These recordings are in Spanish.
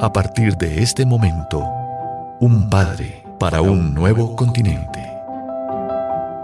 A partir de este momento, un padre para un nuevo continente.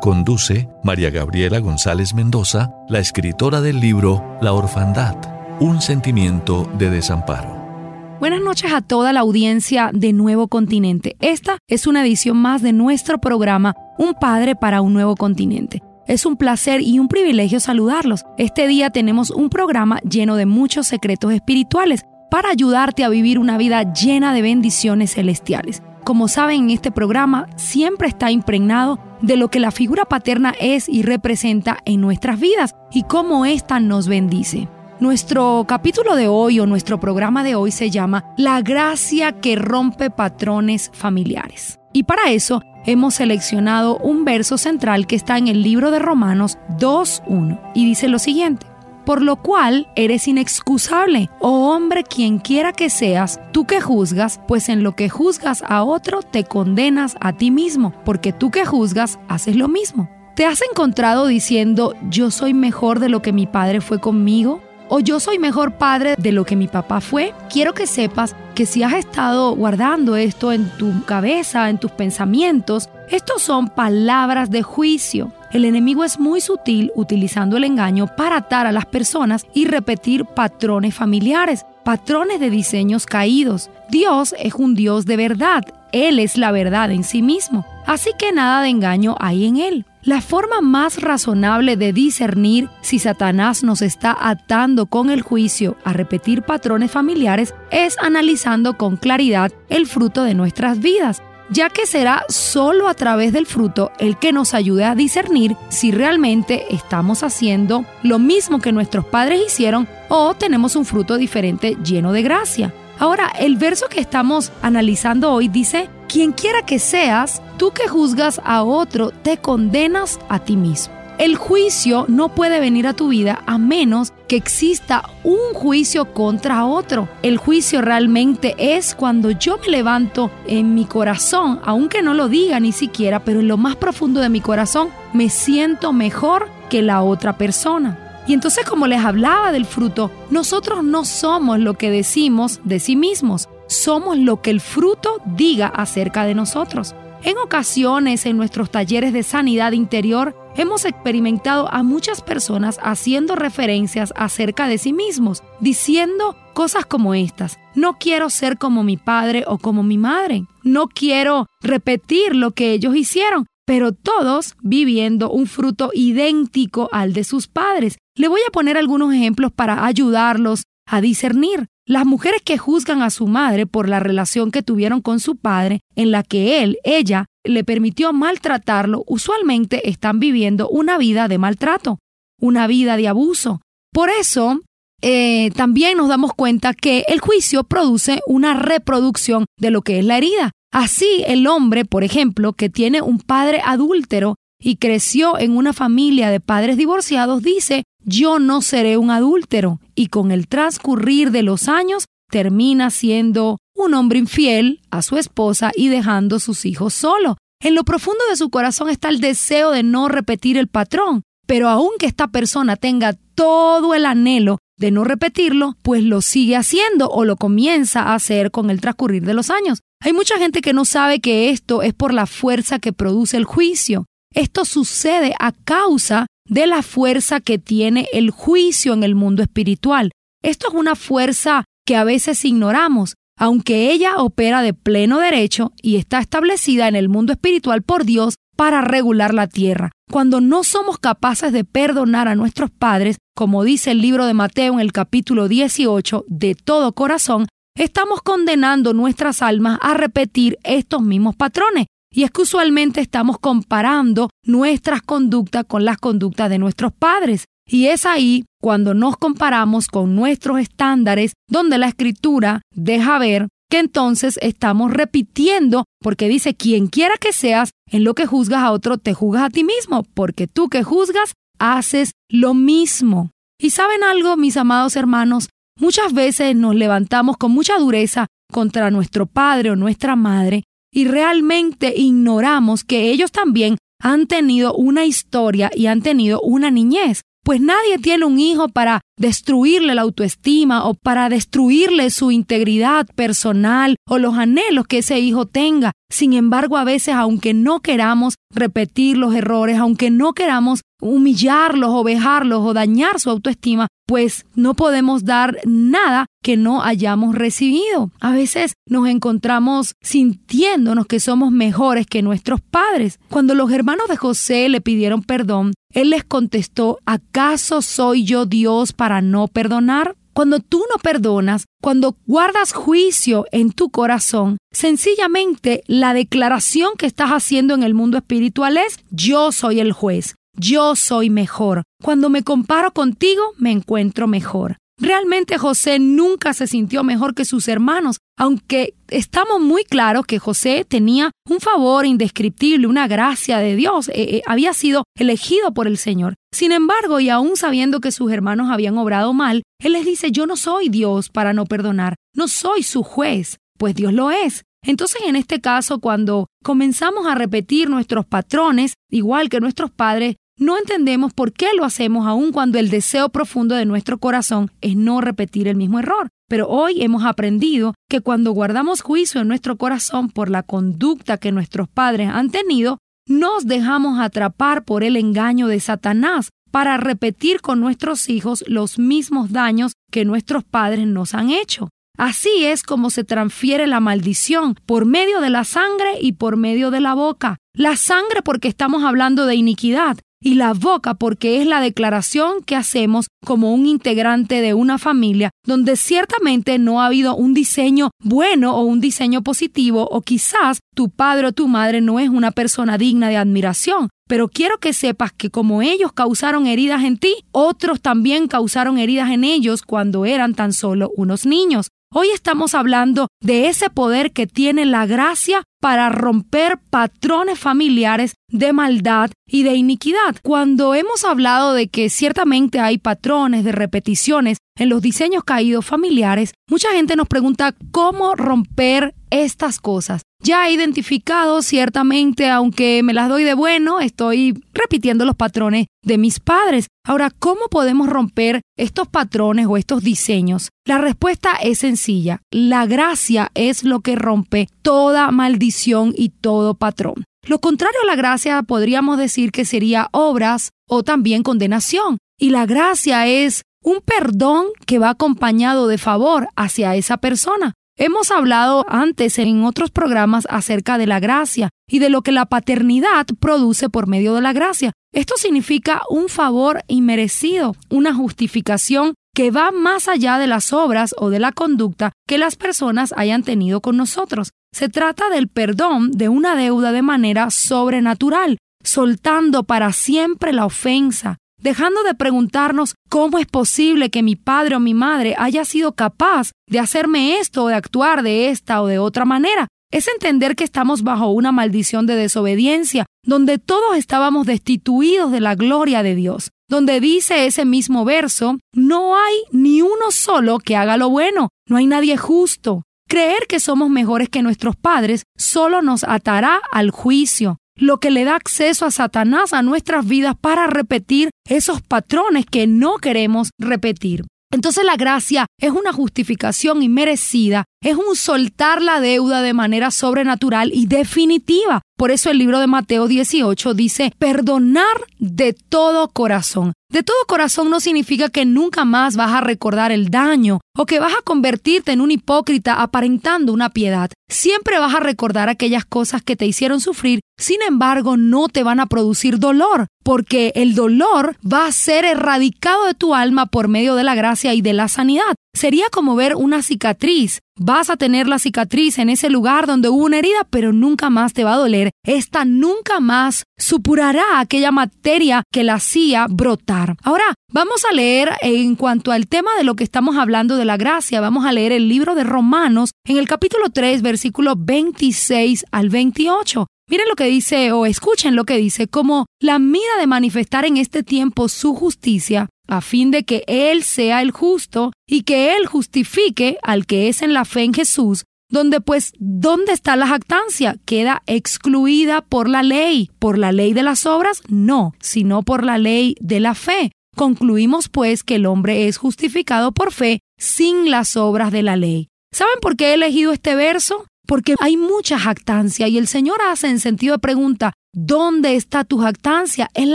Conduce María Gabriela González Mendoza, la escritora del libro La Orfandad, un sentimiento de desamparo. Buenas noches a toda la audiencia de Nuevo Continente. Esta es una edición más de nuestro programa Un Padre para un Nuevo Continente. Es un placer y un privilegio saludarlos. Este día tenemos un programa lleno de muchos secretos espirituales para ayudarte a vivir una vida llena de bendiciones celestiales. Como saben, en este programa siempre está impregnado de lo que la figura paterna es y representa en nuestras vidas y cómo ésta nos bendice. Nuestro capítulo de hoy o nuestro programa de hoy se llama La gracia que rompe patrones familiares. Y para eso hemos seleccionado un verso central que está en el libro de Romanos 2.1 y dice lo siguiente. Por lo cual eres inexcusable, oh hombre, quien quiera que seas, tú que juzgas, pues en lo que juzgas a otro te condenas a ti mismo, porque tú que juzgas haces lo mismo. ¿Te has encontrado diciendo, yo soy mejor de lo que mi padre fue conmigo? O yo soy mejor padre de lo que mi papá fue. Quiero que sepas que si has estado guardando esto en tu cabeza, en tus pensamientos, estos son palabras de juicio. El enemigo es muy sutil utilizando el engaño para atar a las personas y repetir patrones familiares, patrones de diseños caídos. Dios es un Dios de verdad. Él es la verdad en sí mismo. Así que nada de engaño hay en Él. La forma más razonable de discernir si Satanás nos está atando con el juicio a repetir patrones familiares es analizando con claridad el fruto de nuestras vidas, ya que será solo a través del fruto el que nos ayude a discernir si realmente estamos haciendo lo mismo que nuestros padres hicieron o tenemos un fruto diferente lleno de gracia. Ahora, el verso que estamos analizando hoy dice, quien quiera que seas, tú que juzgas a otro, te condenas a ti mismo. El juicio no puede venir a tu vida a menos que exista un juicio contra otro. El juicio realmente es cuando yo me levanto en mi corazón, aunque no lo diga ni siquiera, pero en lo más profundo de mi corazón me siento mejor que la otra persona. Y entonces como les hablaba del fruto, nosotros no somos lo que decimos de sí mismos, somos lo que el fruto diga acerca de nosotros. En ocasiones en nuestros talleres de sanidad interior hemos experimentado a muchas personas haciendo referencias acerca de sí mismos, diciendo cosas como estas. No quiero ser como mi padre o como mi madre. No quiero repetir lo que ellos hicieron pero todos viviendo un fruto idéntico al de sus padres. Le voy a poner algunos ejemplos para ayudarlos a discernir. Las mujeres que juzgan a su madre por la relación que tuvieron con su padre, en la que él, ella, le permitió maltratarlo, usualmente están viviendo una vida de maltrato, una vida de abuso. Por eso, eh, también nos damos cuenta que el juicio produce una reproducción de lo que es la herida. Así, el hombre, por ejemplo, que tiene un padre adúltero y creció en una familia de padres divorciados, dice, yo no seré un adúltero, y con el transcurrir de los años termina siendo un hombre infiel a su esposa y dejando sus hijos solo. En lo profundo de su corazón está el deseo de no repetir el patrón, pero aunque esta persona tenga todo el anhelo de no repetirlo, pues lo sigue haciendo o lo comienza a hacer con el transcurrir de los años. Hay mucha gente que no sabe que esto es por la fuerza que produce el juicio. Esto sucede a causa de la fuerza que tiene el juicio en el mundo espiritual. Esto es una fuerza que a veces ignoramos, aunque ella opera de pleno derecho y está establecida en el mundo espiritual por Dios para regular la tierra. Cuando no somos capaces de perdonar a nuestros padres, como dice el libro de Mateo en el capítulo 18, de todo corazón, estamos condenando nuestras almas a repetir estos mismos patrones. Y es que usualmente estamos comparando nuestras conductas con las conductas de nuestros padres. Y es ahí cuando nos comparamos con nuestros estándares donde la escritura deja ver que entonces estamos repitiendo porque dice quien quiera que seas, en lo que juzgas a otro te juzgas a ti mismo, porque tú que juzgas haces lo mismo. Y saben algo, mis amados hermanos, Muchas veces nos levantamos con mucha dureza contra nuestro padre o nuestra madre y realmente ignoramos que ellos también han tenido una historia y han tenido una niñez. pues nadie tiene un hijo para destruirle la autoestima o para destruirle su integridad personal o los anhelos que ese hijo tenga. Sin embargo, a veces, aunque no queramos repetir los errores, aunque no queramos humillarlos o vejarlos o dañar su autoestima, pues no podemos dar nada que no hayamos recibido. A veces nos encontramos sintiéndonos que somos mejores que nuestros padres. Cuando los hermanos de José le pidieron perdón, él les contestó, ¿acaso soy yo Dios para no perdonar? Cuando tú no perdonas, cuando guardas juicio en tu corazón, sencillamente la declaración que estás haciendo en el mundo espiritual es yo soy el juez, yo soy mejor. Cuando me comparo contigo, me encuentro mejor. Realmente José nunca se sintió mejor que sus hermanos, aunque estamos muy claros que José tenía un favor indescriptible, una gracia de Dios, eh, eh, había sido elegido por el Señor. Sin embargo, y aún sabiendo que sus hermanos habían obrado mal, Él les dice, yo no soy Dios para no perdonar, no soy su juez, pues Dios lo es. Entonces, en este caso, cuando comenzamos a repetir nuestros patrones, igual que nuestros padres, no entendemos por qué lo hacemos aun cuando el deseo profundo de nuestro corazón es no repetir el mismo error. Pero hoy hemos aprendido que cuando guardamos juicio en nuestro corazón por la conducta que nuestros padres han tenido, nos dejamos atrapar por el engaño de Satanás para repetir con nuestros hijos los mismos daños que nuestros padres nos han hecho. Así es como se transfiere la maldición por medio de la sangre y por medio de la boca. La sangre porque estamos hablando de iniquidad y la boca porque es la declaración que hacemos como un integrante de una familia donde ciertamente no ha habido un diseño bueno o un diseño positivo o quizás tu padre o tu madre no es una persona digna de admiración. Pero quiero que sepas que como ellos causaron heridas en ti, otros también causaron heridas en ellos cuando eran tan solo unos niños. Hoy estamos hablando de ese poder que tiene la gracia para romper patrones familiares de maldad y de iniquidad. Cuando hemos hablado de que ciertamente hay patrones de repeticiones en los diseños caídos familiares, mucha gente nos pregunta cómo romper estas cosas. Ya he identificado ciertamente, aunque me las doy de bueno, estoy repitiendo los patrones de mis padres. Ahora, ¿cómo podemos romper estos patrones o estos diseños? La respuesta es sencilla. La gracia es lo que rompe toda maldición y todo patrón. Lo contrario a la gracia podríamos decir que sería obras o también condenación. Y la gracia es un perdón que va acompañado de favor hacia esa persona. Hemos hablado antes en otros programas acerca de la gracia y de lo que la paternidad produce por medio de la gracia. Esto significa un favor inmerecido, una justificación que va más allá de las obras o de la conducta que las personas hayan tenido con nosotros. Se trata del perdón de una deuda de manera sobrenatural, soltando para siempre la ofensa, dejando de preguntarnos cómo es posible que mi padre o mi madre haya sido capaz de hacerme esto o de actuar de esta o de otra manera. Es entender que estamos bajo una maldición de desobediencia, donde todos estábamos destituidos de la gloria de Dios, donde dice ese mismo verso, no hay ni uno solo que haga lo bueno, no hay nadie justo. Creer que somos mejores que nuestros padres solo nos atará al juicio, lo que le da acceso a Satanás a nuestras vidas para repetir esos patrones que no queremos repetir. Entonces la gracia es una justificación inmerecida, es un soltar la deuda de manera sobrenatural y definitiva. Por eso el libro de Mateo 18 dice, perdonar de todo corazón. De todo corazón no significa que nunca más vas a recordar el daño o que vas a convertirte en un hipócrita aparentando una piedad. Siempre vas a recordar aquellas cosas que te hicieron sufrir, sin embargo no te van a producir dolor, porque el dolor va a ser erradicado de tu alma por medio de la gracia y de la sanidad. Sería como ver una cicatriz. Vas a tener la cicatriz en ese lugar donde hubo una herida, pero nunca más te va a doler. Esta nunca más supurará aquella materia que la hacía brotar. Ahora, vamos a leer en cuanto al tema de lo que estamos hablando de la gracia, vamos a leer el libro de Romanos en el capítulo 3, versículo 26 al 28. Miren lo que dice o escuchen lo que dice, como la mira de manifestar en este tiempo su justicia, a fin de que Él sea el justo y que Él justifique al que es en la fe en Jesús, donde pues, ¿dónde está la jactancia? Queda excluida por la ley. ¿Por la ley de las obras? No, sino por la ley de la fe. Concluimos pues que el hombre es justificado por fe sin las obras de la ley. ¿Saben por qué he elegido este verso? Porque hay mucha jactancia y el Señor hace en sentido de pregunta, ¿dónde está tu jactancia? Él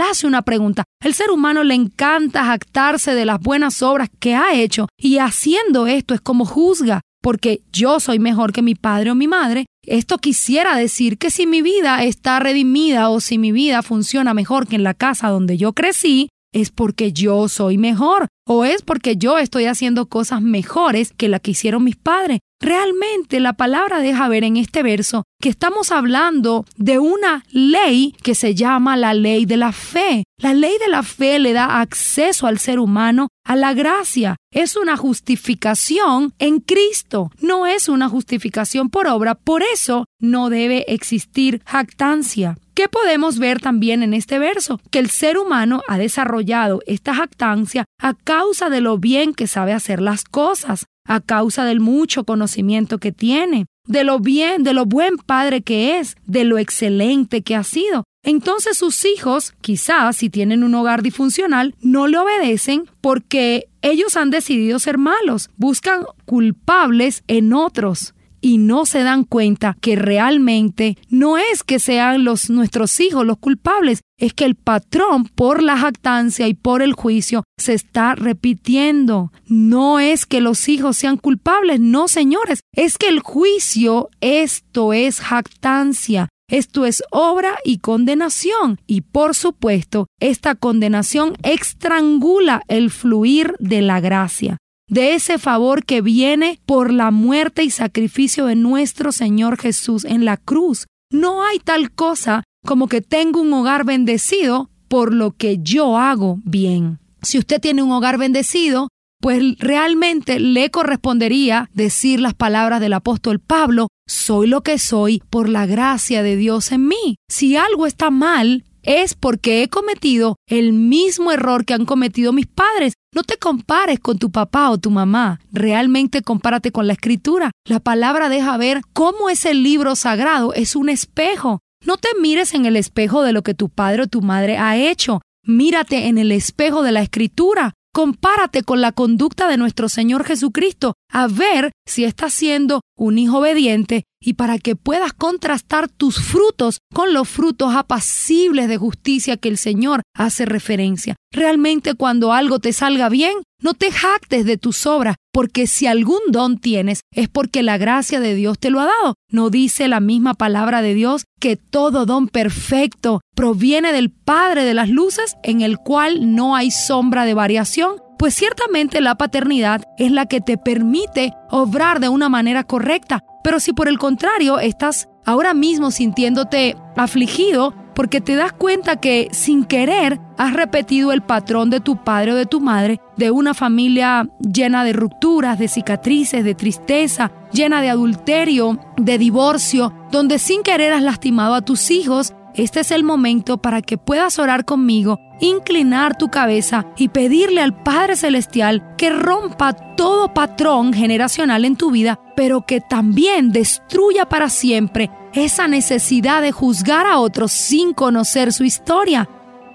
hace una pregunta. El ser humano le encanta jactarse de las buenas obras que ha hecho y haciendo esto es como juzga, porque yo soy mejor que mi padre o mi madre. Esto quisiera decir que si mi vida está redimida o si mi vida funciona mejor que en la casa donde yo crecí, es porque yo soy mejor o es porque yo estoy haciendo cosas mejores que las que hicieron mis padres. Realmente la palabra deja ver en este verso que estamos hablando de una ley que se llama la ley de la fe. La ley de la fe le da acceso al ser humano a la gracia. Es una justificación en Cristo, no es una justificación por obra, por eso no debe existir jactancia. ¿Qué podemos ver también en este verso? Que el ser humano ha desarrollado esta jactancia a causa de lo bien que sabe hacer las cosas, a causa del mucho conocimiento que tiene, de lo bien, de lo buen padre que es, de lo excelente que ha sido. Entonces sus hijos, quizás si tienen un hogar disfuncional, no le obedecen porque ellos han decidido ser malos, buscan culpables en otros y no se dan cuenta que realmente no es que sean los nuestros hijos los culpables, es que el patrón por la jactancia y por el juicio se está repitiendo. No es que los hijos sean culpables, no señores, es que el juicio esto es jactancia. Esto es obra y condenación. Y por supuesto, esta condenación estrangula el fluir de la gracia de ese favor que viene por la muerte y sacrificio de nuestro Señor Jesús en la cruz. No hay tal cosa como que tengo un hogar bendecido por lo que yo hago bien. Si usted tiene un hogar bendecido, pues realmente le correspondería decir las palabras del apóstol Pablo, soy lo que soy por la gracia de Dios en mí. Si algo está mal, es porque he cometido el mismo error que han cometido mis padres. No te compares con tu papá o tu mamá, realmente compárate con la escritura. La palabra deja ver cómo ese libro sagrado es un espejo. No te mires en el espejo de lo que tu padre o tu madre ha hecho, mírate en el espejo de la escritura. Compárate con la conducta de nuestro Señor Jesucristo, a ver si estás siendo un hijo obediente y para que puedas contrastar tus frutos con los frutos apacibles de justicia que el Señor hace referencia. Realmente cuando algo te salga bien, no te jactes de tus obras, porque si algún don tienes es porque la gracia de Dios te lo ha dado. ¿No dice la misma palabra de Dios que todo don perfecto proviene del Padre de las Luces, en el cual no hay sombra de variación? Pues ciertamente la paternidad es la que te permite obrar de una manera correcta, pero si por el contrario estás ahora mismo sintiéndote afligido porque te das cuenta que sin querer has repetido el patrón de tu padre o de tu madre, de una familia llena de rupturas, de cicatrices, de tristeza, llena de adulterio, de divorcio, donde sin querer has lastimado a tus hijos, este es el momento para que puedas orar conmigo, inclinar tu cabeza y pedirle al Padre Celestial que rompa todo patrón generacional en tu vida, pero que también destruya para siempre esa necesidad de juzgar a otros sin conocer su historia.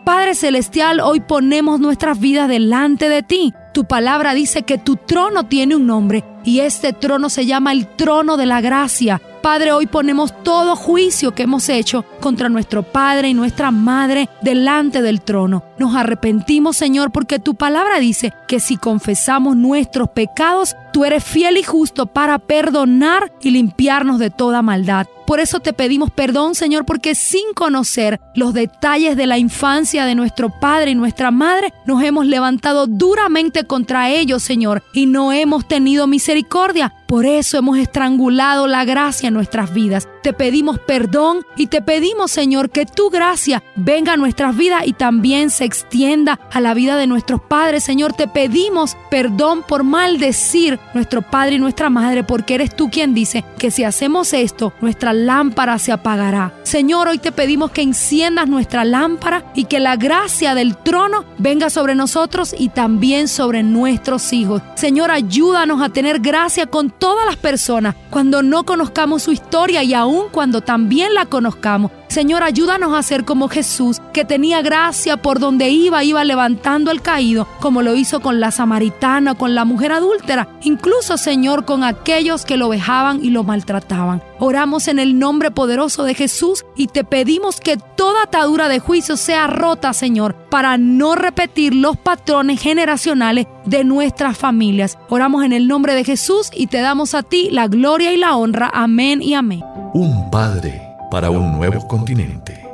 Padre Celestial, hoy ponemos nuestras vidas delante de ti. Tu palabra dice que tu trono tiene un nombre y este trono se llama el trono de la gracia. Padre, hoy ponemos todo juicio que hemos hecho contra nuestro Padre y nuestra Madre delante del trono. Nos arrepentimos, Señor, porque tu palabra dice que si confesamos nuestros pecados, tú eres fiel y justo para perdonar y limpiarnos de toda maldad. Por eso te pedimos perdón, Señor, porque sin conocer los detalles de la infancia de nuestro Padre y nuestra Madre, nos hemos levantado duramente contra ellos, Señor, y no hemos tenido misericordia. Por eso hemos estrangulado la gracia en nuestras vidas. Te pedimos perdón y te pedimos, Señor, que tu gracia venga a nuestras vidas y también se extienda a la vida de nuestros padres. Señor, te pedimos perdón por maldecir nuestro Padre y nuestra Madre, porque eres tú quien dice que si hacemos esto, nuestra lámpara se apagará. Señor, hoy te pedimos que enciendas nuestra lámpara y que la gracia del trono venga sobre nosotros y también sobre nuestros hijos. Señor, ayúdanos a tener gracia con todas las personas cuando no conozcamos su historia y aún cuando también la conozcamos Señor, ayúdanos a ser como Jesús, que tenía gracia por donde iba, iba levantando al caído, como lo hizo con la samaritana, con la mujer adúltera, incluso, Señor, con aquellos que lo vejaban y lo maltrataban. Oramos en el nombre poderoso de Jesús y te pedimos que toda atadura de juicio sea rota, Señor, para no repetir los patrones generacionales de nuestras familias. Oramos en el nombre de Jesús y te damos a ti la gloria y la honra. Amén y amén. Un Padre para un nuevo continente.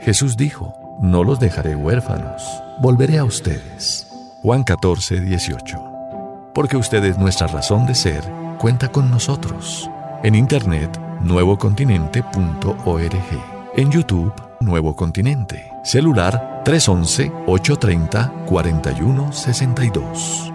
Jesús dijo, no los dejaré huérfanos, volveré a ustedes. Juan 14, 18. Porque usted es nuestra razón de ser, cuenta con nosotros. En internet, nuevocontinente.org. En YouTube, Nuevo Continente. Celular 311-830-4162.